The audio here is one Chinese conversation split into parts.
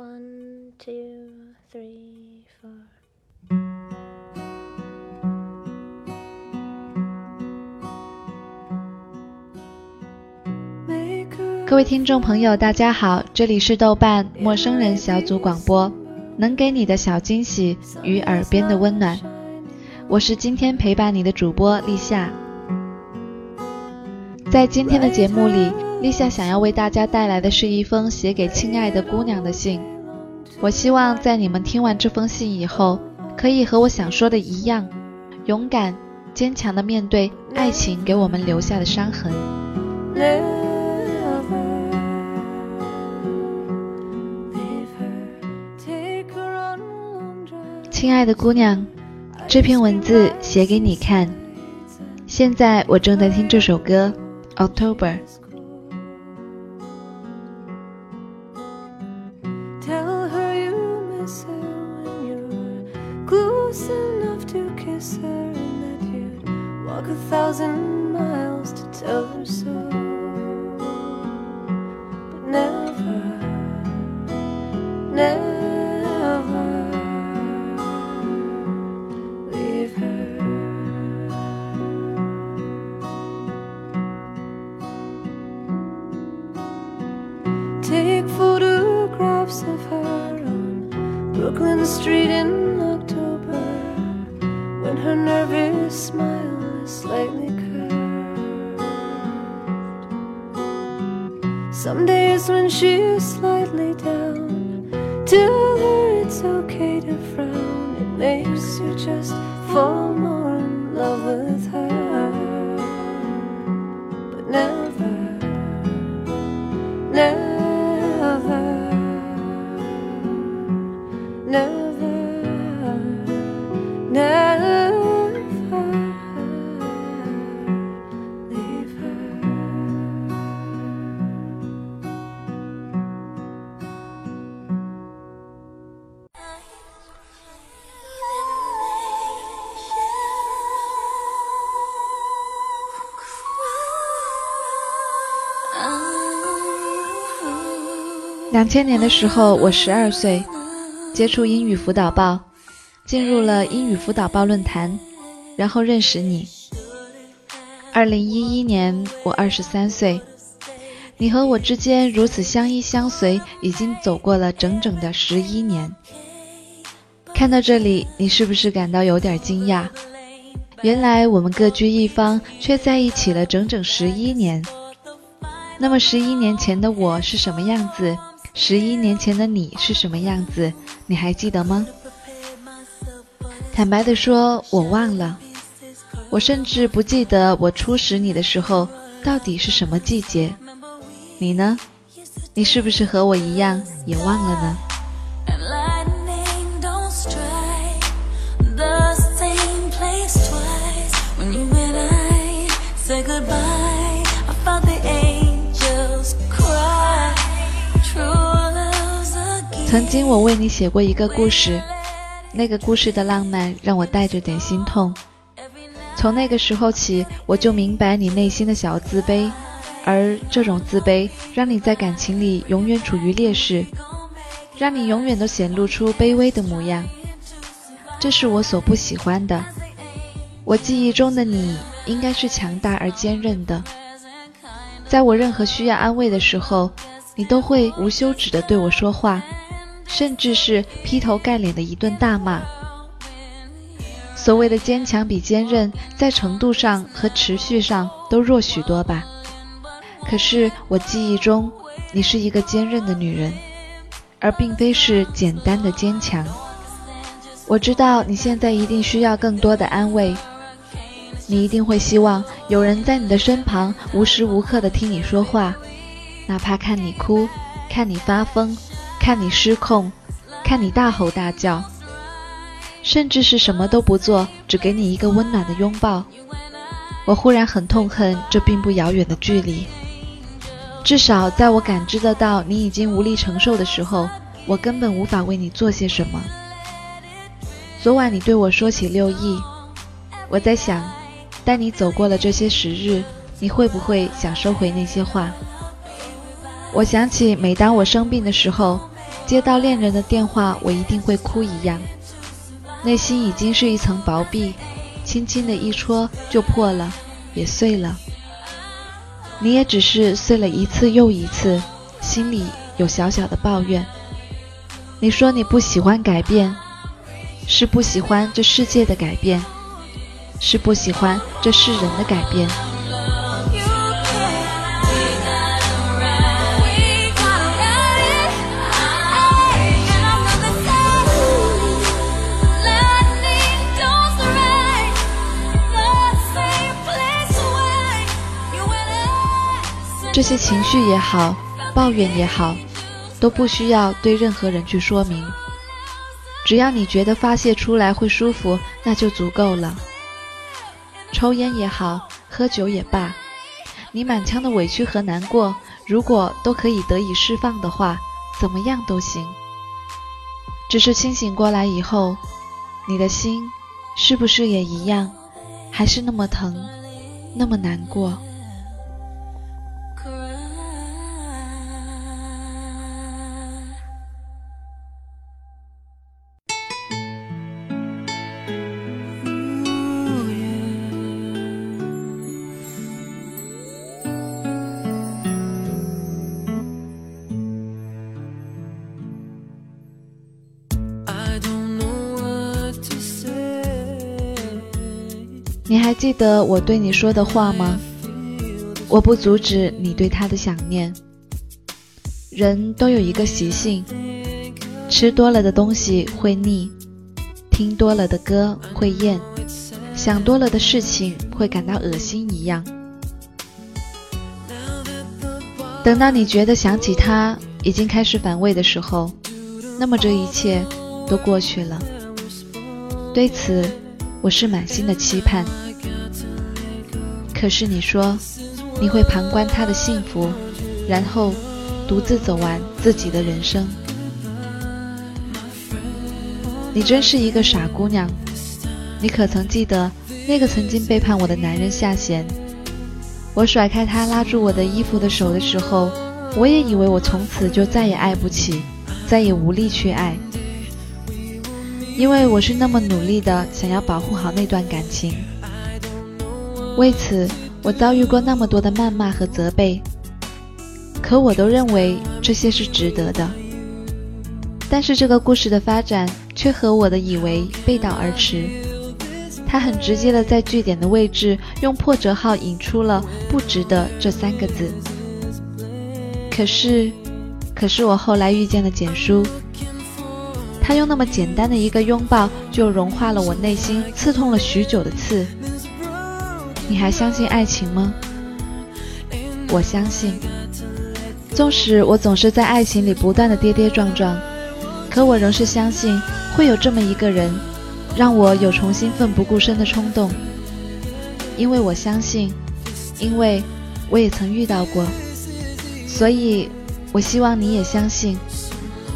One, two, three, four. 各位听众朋友，大家好，这里是豆瓣陌生人小组广播，能给你的小惊喜与耳边的温暖，我是今天陪伴你的主播立夏。在今天的节目里，立夏想要为大家带来的是一封写给亲爱的姑娘的信。我希望在你们听完这封信以后，可以和我想说的一样，勇敢、坚强的面对爱情给我们留下的伤痕。亲爱的姑娘，这篇文字写给你看。现在我正在听这首歌《October》。She's slightly down, tell her it's okay to frown. It makes you just fall more in love with her. But never, 两千年的时候，我十二岁，接触英语辅导报，进入了英语辅导报论坛，然后认识你。二零一一年，我二十三岁，你和我之间如此相依相随，已经走过了整整的十一年。看到这里，你是不是感到有点惊讶？原来我们各居一方，却在一起了整整十一年。那么十一年前的我是什么样子？十一年前的你是什么样子？你还记得吗？坦白的说，我忘了。我甚至不记得我初识你的时候到底是什么季节。你呢？你是不是和我一样也忘了呢？曾经我为你写过一个故事，那个故事的浪漫让我带着点心痛。从那个时候起，我就明白你内心的小自卑，而这种自卑让你在感情里永远处于劣势，让你永远都显露出卑微的模样。这是我所不喜欢的。我记忆中的你应该是强大而坚韧的，在我任何需要安慰的时候，你都会无休止地对我说话，甚至是劈头盖脸的一顿大骂。所谓的坚强比坚韧，在程度上和持续上都弱许多吧。可是我记忆中，你是一个坚韧的女人，而并非是简单的坚强。我知道你现在一定需要更多的安慰，你一定会希望有人在你的身旁，无时无刻的听你说话，哪怕看你哭，看你发疯，看你失控，看你大吼大叫。甚至是什么都不做，只给你一个温暖的拥抱。我忽然很痛恨这并不遥远的距离。至少在我感知得到你已经无力承受的时候，我根本无法为你做些什么。昨晚你对我说起六亿，我在想，待你走过了这些时日，你会不会想收回那些话？我想起每当我生病的时候，接到恋人的电话，我一定会哭一样。内心已经是一层薄壁，轻轻的一戳就破了，也碎了。你也只是碎了一次又一次，心里有小小的抱怨。你说你不喜欢改变，是不喜欢这世界的改变，是不喜欢这世人的改变。这些情绪也好，抱怨也好。都不需要对任何人去说明，只要你觉得发泄出来会舒服，那就足够了。抽烟也好，喝酒也罢，你满腔的委屈和难过，如果都可以得以释放的话，怎么样都行。只是清醒过来以后，你的心是不是也一样，还是那么疼，那么难过？还记得我对你说的话吗？我不阻止你对他的想念。人都有一个习性，吃多了的东西会腻，听多了的歌会厌，想多了的事情会感到恶心一样。等到你觉得想起他已经开始反胃的时候，那么这一切都过去了。对此。我是满心的期盼，可是你说你会旁观他的幸福，然后独自走完自己的人生。你真是一个傻姑娘，你可曾记得那个曾经背叛我的男人夏贤？我甩开他拉住我的衣服的手的时候，我也以为我从此就再也爱不起，再也无力去爱。因为我是那么努力的想要保护好那段感情，为此我遭遇过那么多的谩骂和责备，可我都认为这些是值得的。但是这个故事的发展却和我的以为背道而驰，他很直接的在句点的位置用破折号引出了“不值得”这三个字。可是，可是我后来遇见了简书。他用那么简单的一个拥抱，就融化了我内心刺痛了许久的刺。你还相信爱情吗？我相信。纵使我总是在爱情里不断的跌跌撞撞，可我仍是相信会有这么一个人，让我有重新奋不顾身的冲动。因为我相信，因为我也曾遇到过，所以我希望你也相信，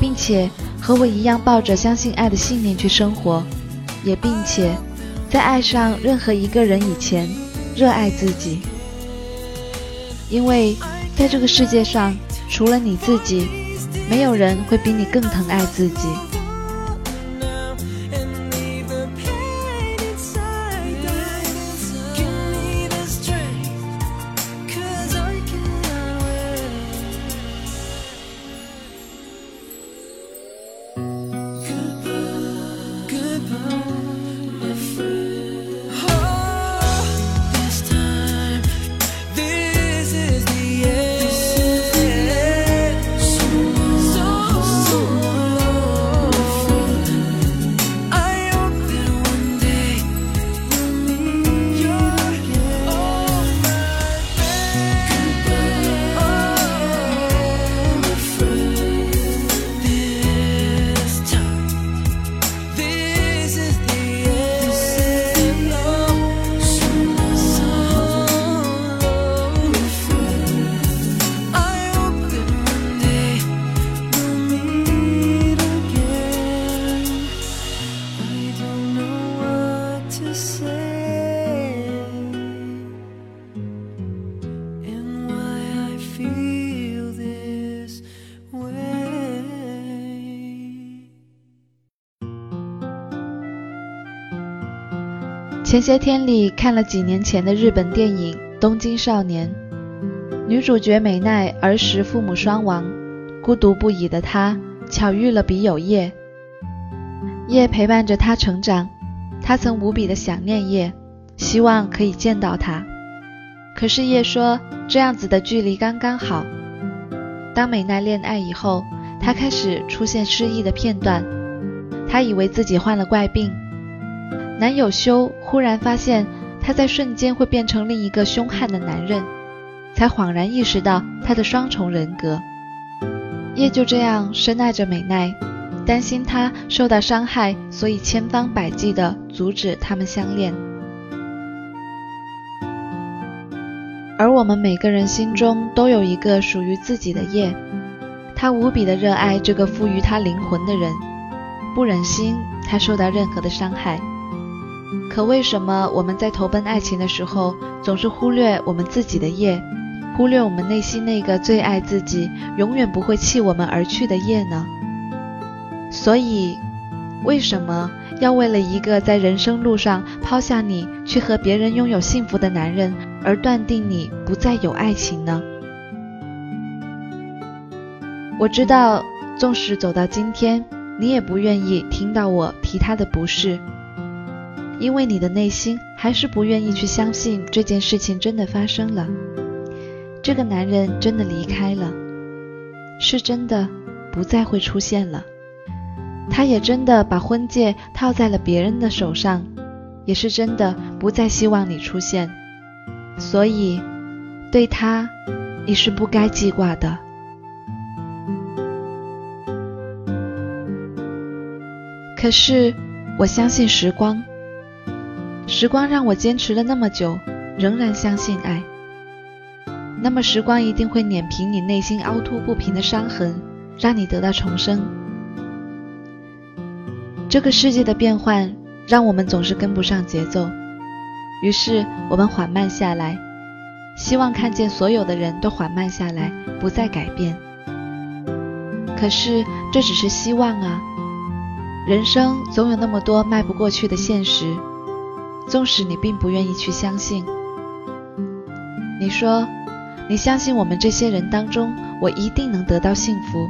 并且。和我一样抱着相信爱的信念去生活，也并且在爱上任何一个人以前，热爱自己。因为在这个世界上，除了你自己，没有人会比你更疼爱自己。前些天里看了几年前的日本电影《东京少年》，女主角美奈儿时父母双亡，孤独不已的她巧遇了笔友叶。叶陪伴着她成长，她曾无比的想念叶，希望可以见到他。可是叶说这样子的距离刚刚好。当美奈恋爱以后，她开始出现失忆的片段，她以为自己患了怪病。男友修忽然发现，他在瞬间会变成另一个凶悍的男人，才恍然意识到他的双重人格。叶就这样深爱着美奈，担心她受到伤害，所以千方百计地阻止他们相恋。而我们每个人心中都有一个属于自己的叶，他无比的热爱这个赋予他灵魂的人，不忍心他受到任何的伤害。可为什么我们在投奔爱情的时候，总是忽略我们自己的叶，忽略我们内心那个最爱自己、永远不会弃我们而去的叶呢？所以，为什么要为了一个在人生路上抛下你去和别人拥有幸福的男人，而断定你不再有爱情呢？我知道，纵使走到今天，你也不愿意听到我提他的不是。因为你的内心还是不愿意去相信这件事情真的发生了，这个男人真的离开了，是真的不再会出现了，他也真的把婚戒套在了别人的手上，也是真的不再希望你出现，所以对他你是不该记挂的。可是我相信时光。时光让我坚持了那么久，仍然相信爱。那么时光一定会碾平你内心凹凸不平的伤痕，让你得到重生。这个世界的变换让我们总是跟不上节奏，于是我们缓慢下来，希望看见所有的人都缓慢下来，不再改变。可是这只是希望啊，人生总有那么多迈不过去的现实。纵使你并不愿意去相信，你说你相信我们这些人当中，我一定能得到幸福，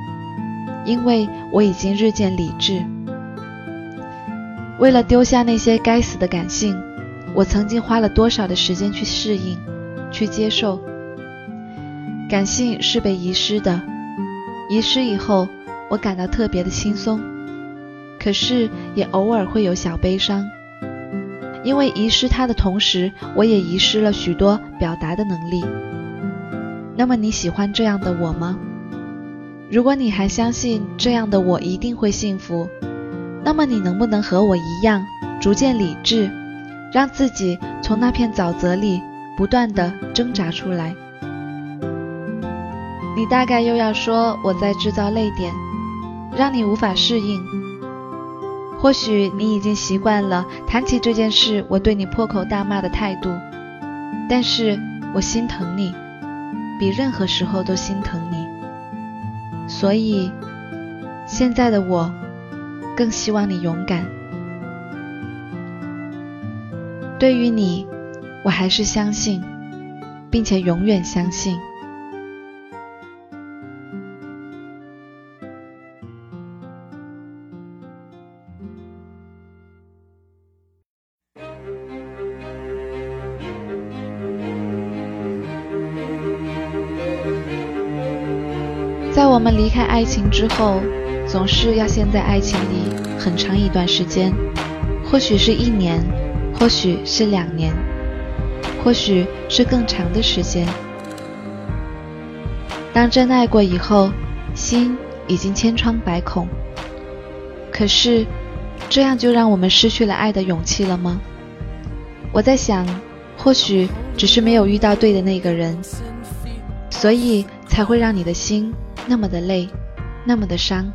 因为我已经日渐理智。为了丢下那些该死的感性，我曾经花了多少的时间去适应、去接受。感性是被遗失的，遗失以后，我感到特别的轻松，可是也偶尔会有小悲伤。因为遗失它的同时，我也遗失了许多表达的能力。那么你喜欢这样的我吗？如果你还相信这样的我一定会幸福，那么你能不能和我一样，逐渐理智，让自己从那片沼泽里不断的挣扎出来？你大概又要说我在制造泪点，让你无法适应。或许你已经习惯了谈起这件事，我对你破口大骂的态度，但是我心疼你，比任何时候都心疼你，所以现在的我更希望你勇敢。对于你，我还是相信，并且永远相信。们离开爱情之后，总是要陷在爱情里很长一段时间，或许是一年，或许是两年，或许是更长的时间。当真爱过以后，心已经千疮百孔。可是，这样就让我们失去了爱的勇气了吗？我在想，或许只是没有遇到对的那个人，所以才会让你的心。那么的累，那么的伤。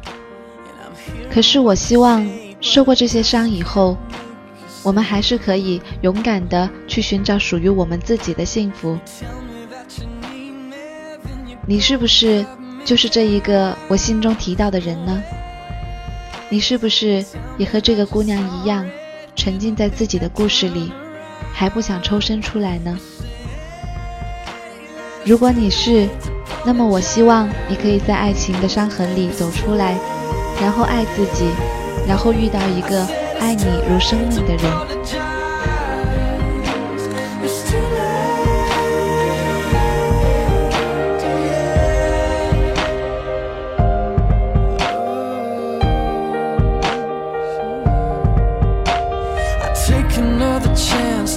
可是我希望受过这些伤以后，我们还是可以勇敢的去寻找属于我们自己的幸福。你是不是就是这一个我心中提到的人呢？你是不是也和这个姑娘一样，沉浸在自己的故事里，还不想抽身出来呢？如果你是，那么我希望你可以在爱情的伤痕里走出来，然后爱自己，然后遇到一个爱你如生命的人。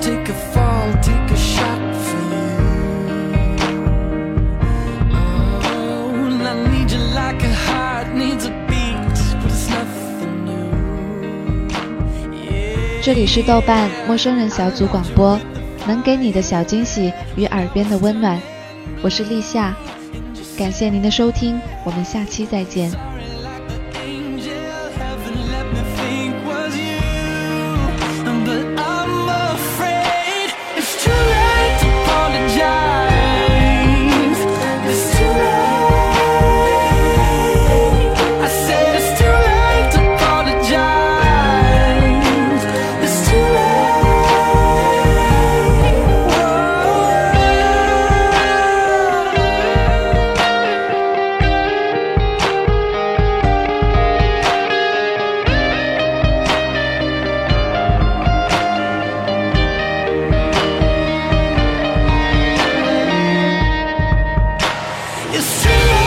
Take a fall, take a shot 这里是豆瓣陌生人小组广播，能给你的小惊喜与耳边的温暖，我是立夏，感谢您的收听，我们下期再见。Yeah.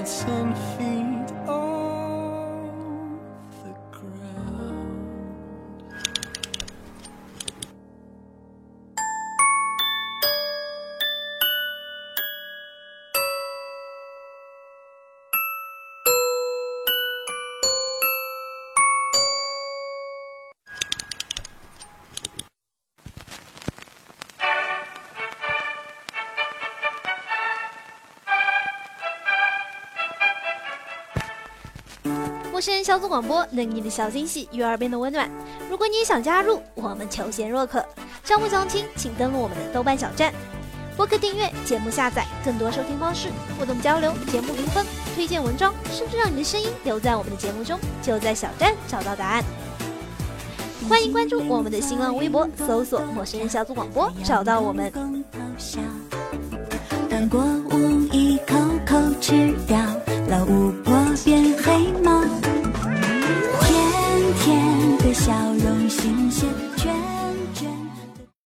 陌生人小组广播，能你的小惊喜与耳边的温暖。如果你也想加入，我们求贤若渴。招募详情，请登录我们的豆瓣小站。播客订阅、节目下载、更多收听方式、互动交流、节目评分、推荐文章，甚至让你的声音留在我们的节目中，就在小站找到答案。欢迎关注我们的新浪微博，搜索“陌生人小组广播”，找到我们。